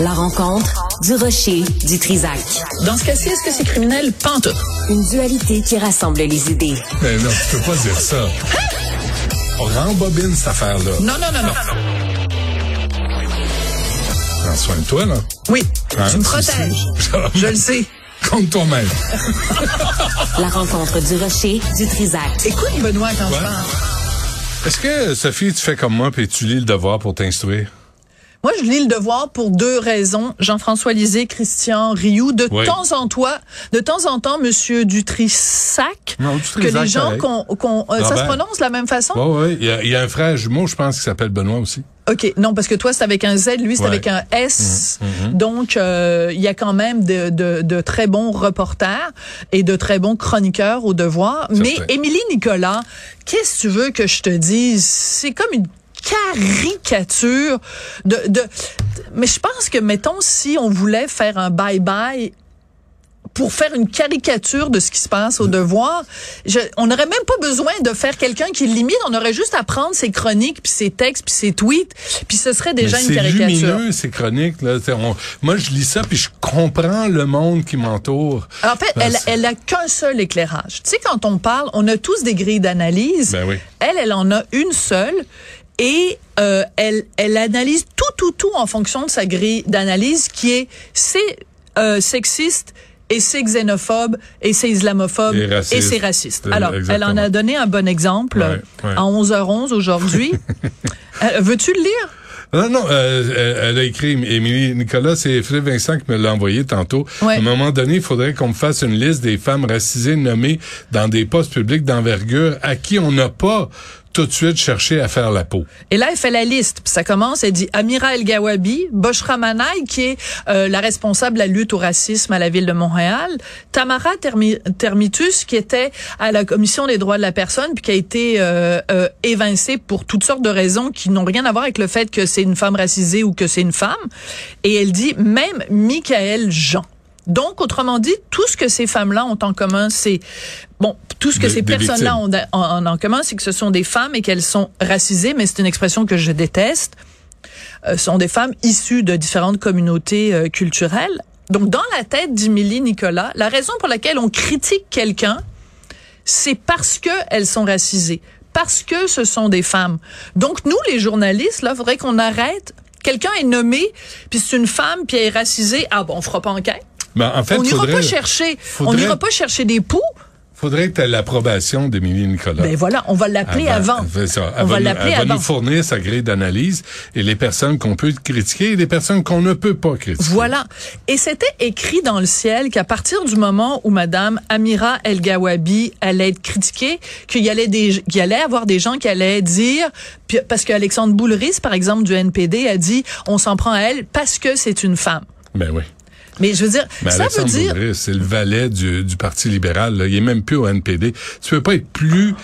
La rencontre du rocher du Trisac. Dans ce cas-ci, est-ce que c'est criminel? Pantoute. Une dualité qui rassemble les idées. Mais non, tu peux pas dire ça. On rembobine cette affaire-là. Non, non, non, non. Prends soin de toi, là. Oui, Hein, tu me c'est- protèges. Je le sais. Compte toi-même. La rencontre du rocher du Trisac. Écoute, Benoît, quand je Ouais. parle. Est-ce que, Sophie, tu fais comme moi puis tu lis le devoir pour t'instruire? Moi, je lis le devoir pour deux raisons. Jean-François Lisée, Christian Rioux. De Oui. temps en temps, de temps en temps, Monsieur Dutrissac. Non, que Dutrisac, les gens qu'on, qu'on- euh, ça se Robert. prononce de la même façon? Oui, oui. Il y, a- il y a un frère jumeau, je pense, qui s'appelle Benoît aussi. OK. Non, parce que toi, c'est avec un Z, lui, c'est Ouais. avec un S. Mhm, Donc, euh, il y a quand même de, de, de très bons reporters et de très bons chroniqueurs au devoir. Mais. Émilie Nicolas, qu'est-ce que tu veux que je te dise? C'est comme une caricature de, de... Mais je pense que, mettons, si on voulait faire un bye-bye pour faire une caricature de ce qui se passe au devoir, je, on n'aurait même pas besoin de faire quelqu'un qui limite, on aurait juste à prendre ses chroniques, puis ses textes, puis ses tweets, puis ce serait déjà une caricature. C'est lumineux, ces chroniques. Là. On- moi, je lis ça, puis je comprends le monde qui m'entoure. En fait, elle, elle a qu'un seul éclairage. Tu sais, quand on parle, on a tous des grilles d'analyse. Ben oui. Elle, elle en a une seule. Et euh, elle, elle analyse tout, tout, tout en fonction de sa grille d'analyse qui est c'est euh, sexiste et c'est xénophobe et c'est islamophobe Et c'est raciste. Euh, Alors, elle en a donné un bon exemple Ouais, ouais. à 11h11 aujourd'hui. Euh, Veux-tu le lire? Non, non, euh, elle, a écrit, Émilie Nicolas, c'est Philippe Vincent qui me l'a envoyé tantôt. Ouais. À un moment donné, il faudrait qu'on me fasse une liste des femmes racisées nommées dans des postes publics d'envergure à qui on n'a pas tout de suite cherché à faire la peau. Et là, elle fait la liste. Puis ça commence, elle dit Amira El Gawabi, Boshra Manaï, qui est euh, la responsable de la lutte au racisme à la ville de Montréal, Tamara Termi- Termitus, qui était à la commission des droits de la personne, puis qui a été euh, euh, évincée pour toutes sortes de raisons qui n'ont rien à voir avec le fait que c'est une femme racisée ou que c'est une femme. Et elle dit même Michael Jean. Donc, autrement dit, tout ce que ces femmes-là ont en commun, c'est bon, tout ce que ces personnes-là ont en, commun, c'est que ce sont des femmes et qu'elles sont racisées, mais c'est une expression que je déteste. Euh, ce sont des femmes issues de différentes communautés euh, culturelles. Donc, dans la tête d'Émilie Nicolas, la raison pour laquelle on critique quelqu'un, c'est parce que elles sont racisées, parce que ce sont des femmes. Donc, nous, les journalistes, là, faudrait qu'on arrête. Quelqu'un est nommé, puis c'est une femme, puis elle est racisée. Ah bon, on fera pas enquête. Ben, en fait, on n'ira pas chercher, on n'ira pas chercher des poux. faudrait que tu aies l'approbation d'Émilie Nicolas. Ben voilà, on va l'appeler avant. Ça. On va l'appeler elle va avant. nous fournir sa grille d'analyse et les personnes qu'on peut critiquer et les personnes qu'on ne peut pas critiquer. Voilà. Et c'était écrit dans le ciel qu'à partir du moment où Madame Amira El Gawabi allait être critiquée, qu'il y allait des, qu'il y allait avoir des gens qui allaient dire, parce qu'Alexandre Boulris, par exemple, du NPD, a dit, on s'en prend à elle parce que c'est une femme. Ben oui. Mais je veux dire, Mais ça Alexandre veut dire, c'est le valet du, du Parti libéral. là. Il est même plus au NPD. Tu peux pas être plus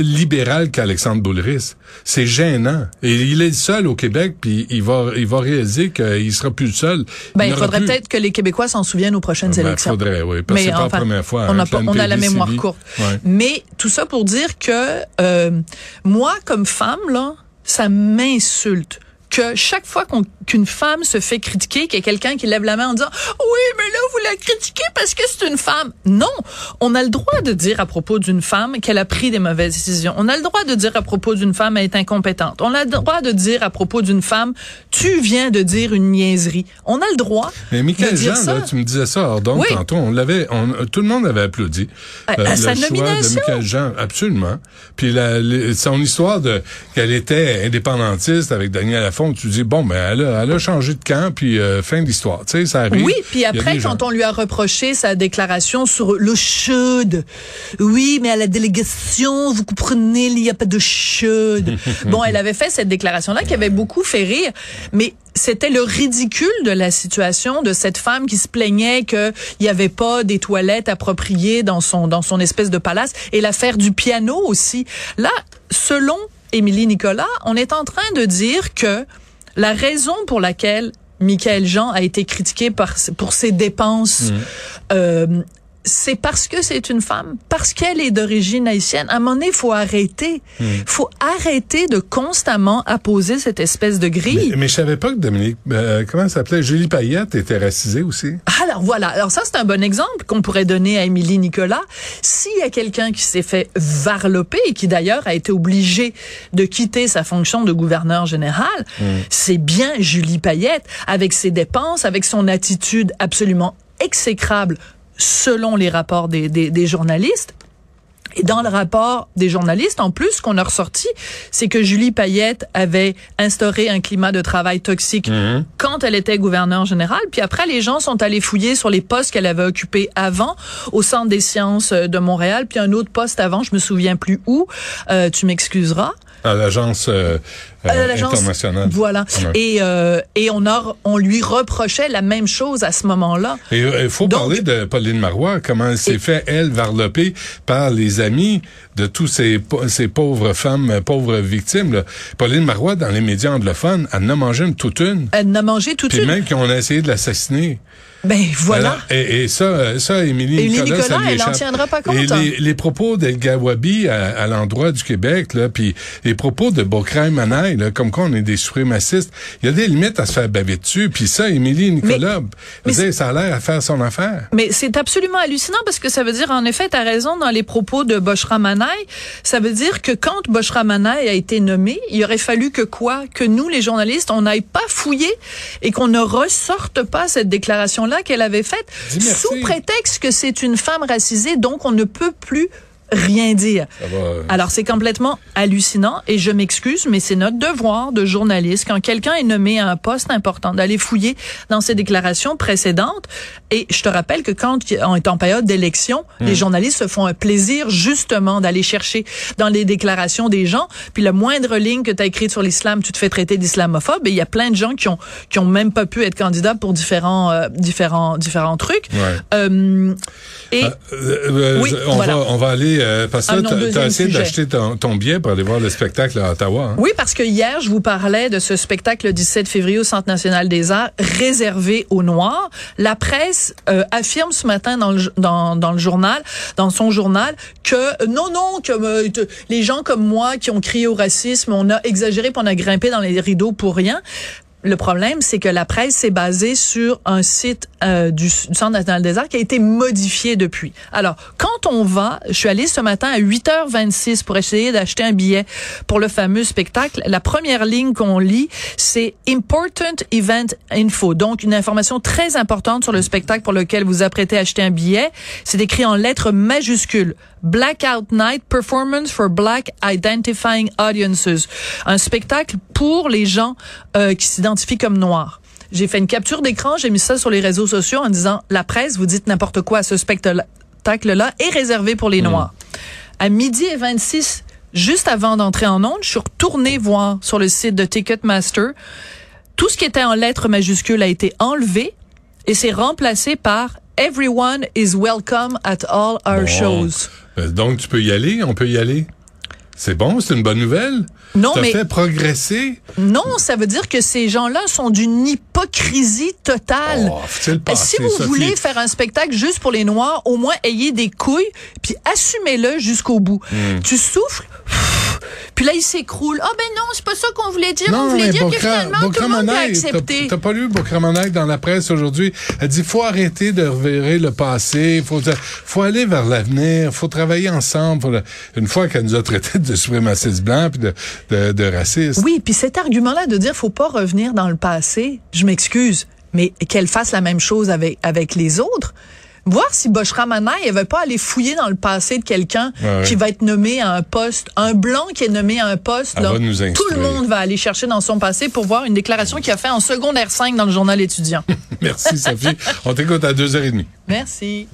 libéral qu'Alexandre Boulris. C'est gênant. Et il est seul au Québec, puis il va, il va réaliser qu'il sera plus seul. ben, il faudrait plus- peut-être que les Québécois s'en souviennent aux prochaines Ben, élections. faudrait, oui. Parce que c'est pas la première fois. On, hein, a, pas- on a la mémoire courte. Ouais. Mais tout ça pour dire que euh, moi, comme femme, là, ça m'insulte que chaque fois qu'une femme se fait critiquer, qu'il y a quelqu'un qui lève la main en disant oui, mais là la critiquez parce que c'est une femme. Non, on a le droit de dire à propos d'une femme qu'elle a pris des mauvaises décisions. On a le droit de dire à propos d'une femme elle est incompétente. On a le droit de dire à propos d'une femme tu viens de dire une niaiserie. On a le droit Mais de Michael dire Jean, ça. là, tu me disais ça Oui. tantôt, on l'avait, on, tout le monde avait applaudi. À- euh, à le sa choix nomination. de Michael Jean, absolument. Puis la, les- son histoire de qu'elle était indépendantiste avec Daniel Lafont, tu dis bon, ben elle a, elle a changé de camp, puis euh, fin de l'histoire. Tu sais, ça arrive. Oui, puis après, quand on lui a reproché sa déclaration sur le chaude, oui, mais à la délégation, vous comprenez, il n'y a pas de chaude. bon, elle avait fait cette déclaration-là qui avait beaucoup fait rire, mais c'était le ridicule de la situation de cette femme qui se plaignait qu'il n'y avait pas des toilettes appropriées dans son dans son espèce de palace et l'affaire du piano aussi. Là, selon Émilie Nicolas, on est en train de dire que la raison pour laquelle Michael Jean a été critiqué par, pour ses dépenses euh, c'est parce que c'est une femme, parce qu'elle est d'origine haïtienne. À un moment donné, il faut arrêter. Il Hmm. faut arrêter de constamment apposer cette espèce de grille. Mais, mais je savais pas que Dominique, euh, comment ça s'appelait, Julie Payette était racisée aussi. Alors voilà, alors ça c'est un bon exemple qu'on pourrait donner à Émilie Nicolas. S'il y a quelqu'un qui s'est fait varloper et qui d'ailleurs a été obligé de quitter sa fonction de gouverneur général, c'est bien Julie Payette avec ses dépenses, avec son attitude absolument exécrable selon les rapports des, des, des journalistes. Et dans le rapport des journalistes, en plus, ce qu'on a ressorti, c'est que Julie Payette avait instauré un climat de travail toxique quand elle était gouverneure générale. Puis après, les gens sont allés fouiller sur les postes qu'elle avait occupés avant au Centre des sciences de Montréal, puis un autre poste avant, je me souviens plus où. Euh, tu m'excuseras. À l'agence euh, euh, l'agence- internationale. Voilà. Ouais. Et, euh, et on, a, on lui reprochait la même chose à ce moment-là. Et il faut Donc- parler de Pauline Marois, comment elle s'est Et- fait, elle, varloper par les amis de tous ces, ces pauvres femmes, euh, pauvres victimes. là. Pauline Marois, dans les médias anglophones, elle en a mangé une toute une. Elle n'a mangé toute Puis une. même qu'on a essayé de l'assassiner. Ben voilà. Alors, et, et ça, ça, Émilie Émilie Nicolas, Nicolas, elle en échappe. tiendra pas compte, Et hein. les, les propos d'El Gawabi à, à l'endroit du Québec, là, puis les propos de Bokraim Manaï, là, comme quoi on est des suprémacistes, il y a des limites à se faire baver dessus. Puis ça, Émilie Nicolas, mais dire, ça a l'air à faire son affaire. Mais c'est absolument hallucinant parce que ça veut dire, en effet, tu as raison dans les propos de Boshra Manaï. Ça veut dire que quand Boshra Manaï a été nommé, il aurait fallu que quoi? Que nous, les journalistes, on n'aille pas fouiller et qu'on ne ressorte pas cette déclaration-là qu'elle avait faite sous prétexte que c'est une femme racisée, donc on ne peut plus rien dire. Va, euh, Alors c'est complètement hallucinant et je m'excuse, mais c'est notre devoir de journaliste quand quelqu'un est nommé à un poste important d'aller fouiller dans ses déclarations précédentes. Et je te rappelle que quand on est en période d'élection, les journalistes se font un plaisir justement d'aller chercher dans les déclarations des gens. Puis la moindre ligne que tu as écrite sur l'islam, tu te fais traiter d'islamophobe. Et il y a plein de gens qui ont qui ont même pas pu être candidats pour différents euh, différents différents trucs. Ouais. Euh, et Euh, Oui, on, voilà. va, on va aller, euh, parce que Ah t'as deuxième essayé d'acheter ton, ton billet pour aller voir le spectacle à Ottawa. hein? Oui, parce que hier, je vous parlais de ce spectacle le 17 février au Centre national des arts réservé aux Noirs. La presse euh, affirme ce matin dans le, dans, dans le journal, dans son journal, que non, non, que euh, les gens comme moi qui ont crié au racisme, on a exagéré puis on a grimpé dans les rideaux pour rien. Le problème, c'est que la presse s'est basée sur un site euh, du, du Centre national des arts qui a été modifié depuis. Alors, quand on va, je suis allée ce matin à 8h26 pour essayer d'acheter un billet pour le fameux spectacle. La première ligne qu'on lit, c'est Important Event Info, donc une information très importante sur le spectacle pour lequel vous apprêtez à acheter un billet. C'est écrit en lettres majuscules. Blackout Night Performance for Black Identifying Audiences. Un spectacle pour les gens euh, qui s'identifient comme noirs. J'ai fait une capture d'écran, j'ai mis ça sur les réseaux sociaux en disant la presse, vous dites n'importe quoi, ce spectacle-là est réservé pour les noirs. À midi et 26, juste avant d'entrer en onde, je suis retournée voir sur le site de Ticketmaster. Tout ce qui était en lettres majuscules a été enlevé et c'est remplacé par Everyone is welcome at all our Bon. shows. Euh, Donc, tu peux y aller, on peut y aller. C'est bon, c'est une bonne nouvelle? Non, T'as mais fait progresser? non, ça veut dire que ces gens-là sont d'une hypocrisie totale. Oh, passer, si vous Sophie? voulez faire un spectacle juste pour les Noirs, au moins ayez des couilles, puis assumez-le jusqu'au bout. Hmm. Tu souffles, puis là il s'écroule. Ah ben non, c'est pas ça qu'on voulait dire. On voulait dire que finalement tout le monde a accepté. T'as pas lu Bokramanek dans la presse aujourd'hui? Elle dit, faut arrêter de reverrer le passé, faut, faut aller vers l'avenir, faut travailler ensemble. Le- Une fois qu'elle nous a traités de suprémacistes blancs puis de, de, de racistes. Oui, puis cet argument-là de dire faut pas revenir dans le passé, je m'excuse, mais qu'elle fasse la même chose avec avec les autres. Voir si Boshra Manaï, elle veut pas aller fouiller dans le passé de quelqu'un qui va être nommé à un poste, un blanc qui est nommé à un poste. Là, tout le monde va aller chercher dans son passé pour voir une déclaration qu'il a fait en secondaire 5 dans le journal étudiant. Merci, Sophie. On t'écoute à deux heures et demie. Merci.